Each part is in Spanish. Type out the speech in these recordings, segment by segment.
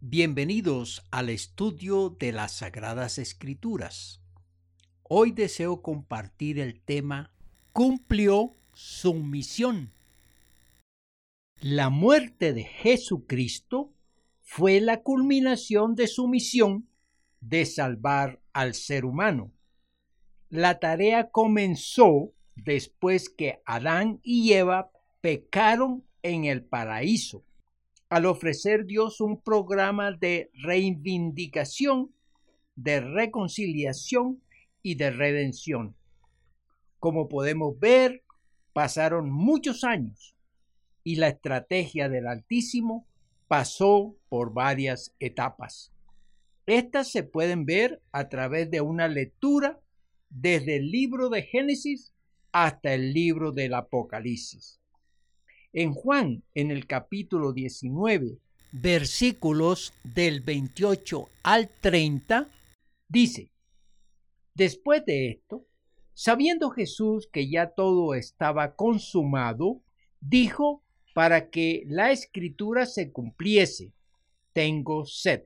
Bienvenidos al estudio de las Sagradas Escrituras. Hoy deseo compartir el tema Cumplió su misión. La muerte de Jesucristo fue la culminación de su misión de salvar al ser humano. La tarea comenzó después que Adán y Eva pecaron en el paraíso al ofrecer Dios un programa de reivindicación, de reconciliación y de redención. Como podemos ver, pasaron muchos años y la estrategia del Altísimo pasó por varias etapas. Estas se pueden ver a través de una lectura desde el libro de Génesis hasta el libro del Apocalipsis. En Juan, en el capítulo 19, versículos del 28 al 30, dice, Después de esto, sabiendo Jesús que ya todo estaba consumado, dijo para que la escritura se cumpliese, tengo sed.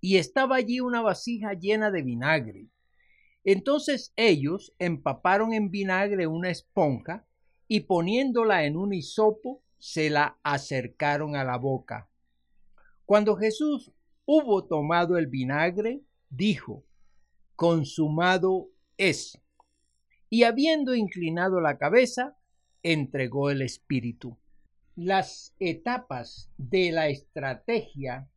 Y estaba allí una vasija llena de vinagre. Entonces ellos empaparon en vinagre una esponja y poniéndola en un hisopo, se la acercaron a la boca. Cuando Jesús hubo tomado el vinagre, dijo, consumado es. Y habiendo inclinado la cabeza, entregó el espíritu. Las etapas de la estrategia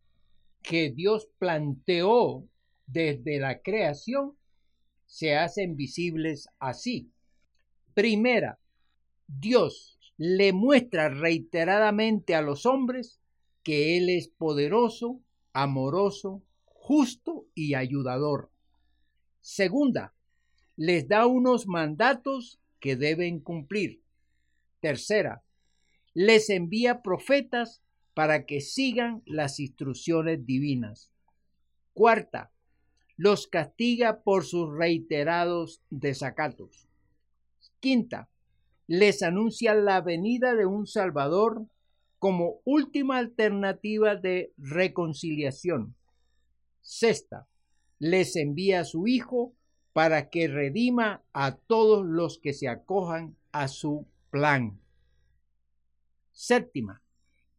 que Dios planteó desde la creación se hacen visibles así. Primera, Dios le muestra reiteradamente a los hombres que Él es poderoso, amoroso, justo y ayudador. Segunda, les da unos mandatos que deben cumplir. Tercera, les envía profetas para que sigan las instrucciones divinas. Cuarta, los castiga por sus reiterados desacatos. Quinta, les anuncia la venida de un Salvador como última alternativa de reconciliación. Sexta, les envía a su Hijo para que redima a todos los que se acojan a su plan. Séptima,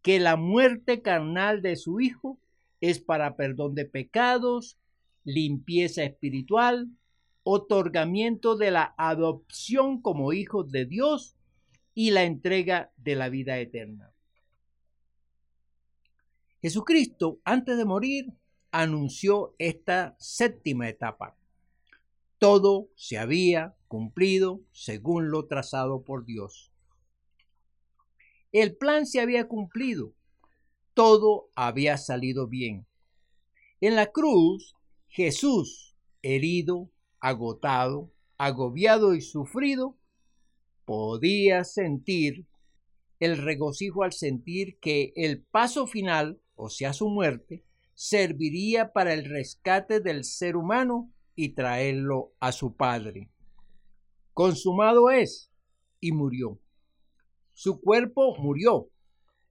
que la muerte carnal de su Hijo es para perdón de pecados, limpieza espiritual, otorgamiento de la adopción como hijos de Dios y la entrega de la vida eterna. Jesucristo, antes de morir, anunció esta séptima etapa. Todo se había cumplido según lo trazado por Dios. El plan se había cumplido. Todo había salido bien. En la cruz, Jesús, herido, agotado, agobiado y sufrido, podía sentir el regocijo al sentir que el paso final, o sea, su muerte, serviría para el rescate del ser humano y traerlo a su Padre. Consumado es, y murió. Su cuerpo murió.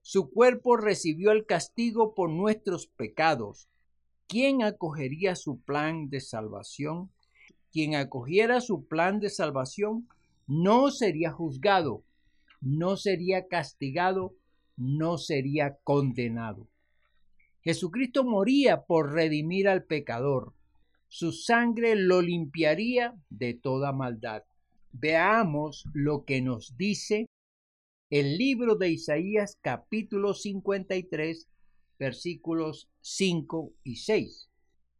Su cuerpo recibió el castigo por nuestros pecados. ¿Quién acogería su plan de salvación? Quien acogiera su plan de salvación no sería juzgado, no sería castigado, no sería condenado. Jesucristo moría por redimir al pecador. Su sangre lo limpiaría de toda maldad. Veamos lo que nos dice el libro de Isaías capítulo 53 versículos 5 y 6.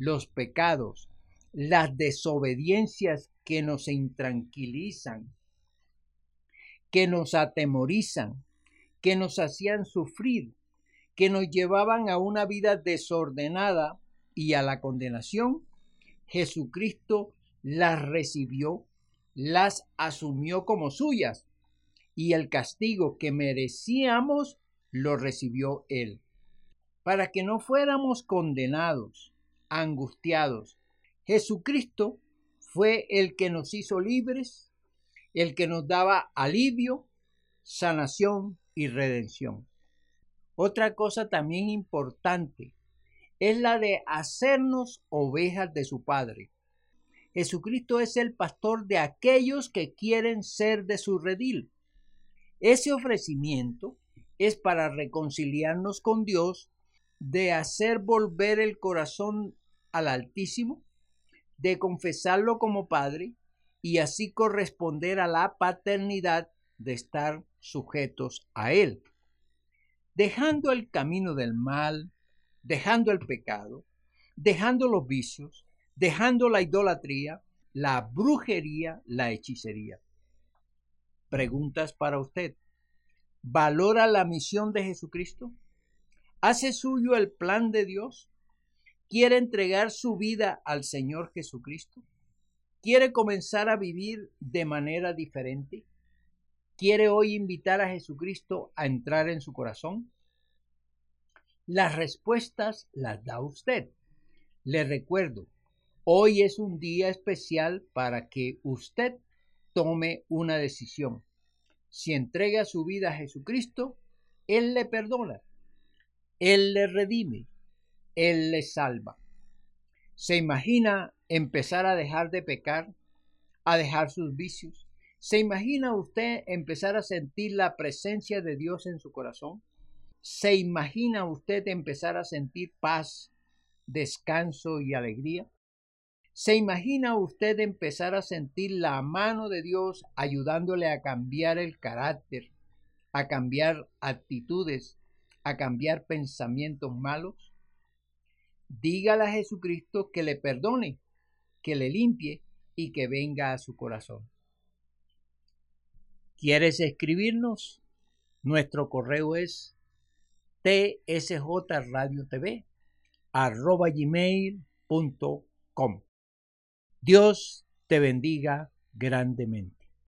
los pecados, las desobediencias que nos intranquilizan, que nos atemorizan, que nos hacían sufrir, que nos llevaban a una vida desordenada y a la condenación, Jesucristo las recibió, las asumió como suyas, y el castigo que merecíamos lo recibió Él, para que no fuéramos condenados, angustiados. Jesucristo fue el que nos hizo libres, el que nos daba alivio, sanación y redención. Otra cosa también importante es la de hacernos ovejas de su Padre. Jesucristo es el pastor de aquellos que quieren ser de su redil. Ese ofrecimiento es para reconciliarnos con Dios, de hacer volver el corazón al Altísimo, de confesarlo como Padre y así corresponder a la paternidad de estar sujetos a Él. Dejando el camino del mal, dejando el pecado, dejando los vicios, dejando la idolatría, la brujería, la hechicería. Preguntas para usted. ¿Valora la misión de Jesucristo? ¿Hace suyo el plan de Dios? ¿Quiere entregar su vida al Señor Jesucristo? ¿Quiere comenzar a vivir de manera diferente? ¿Quiere hoy invitar a Jesucristo a entrar en su corazón? Las respuestas las da usted. Le recuerdo, hoy es un día especial para que usted tome una decisión. Si entrega su vida a Jesucristo, Él le perdona, Él le redime, Él le salva. ¿Se imagina empezar a dejar de pecar, a dejar sus vicios, ¿Se imagina usted empezar a sentir la presencia de Dios en su corazón? ¿Se imagina usted empezar a sentir paz, descanso y alegría? ¿Se imagina usted empezar a sentir la mano de Dios ayudándole a cambiar el carácter, a cambiar actitudes, a cambiar pensamientos malos? Dígale a Jesucristo que le perdone, que le limpie y que venga a su corazón. ¿Quieres escribirnos? Nuestro correo es tsjradiotv.com. Dios te bendiga grandemente.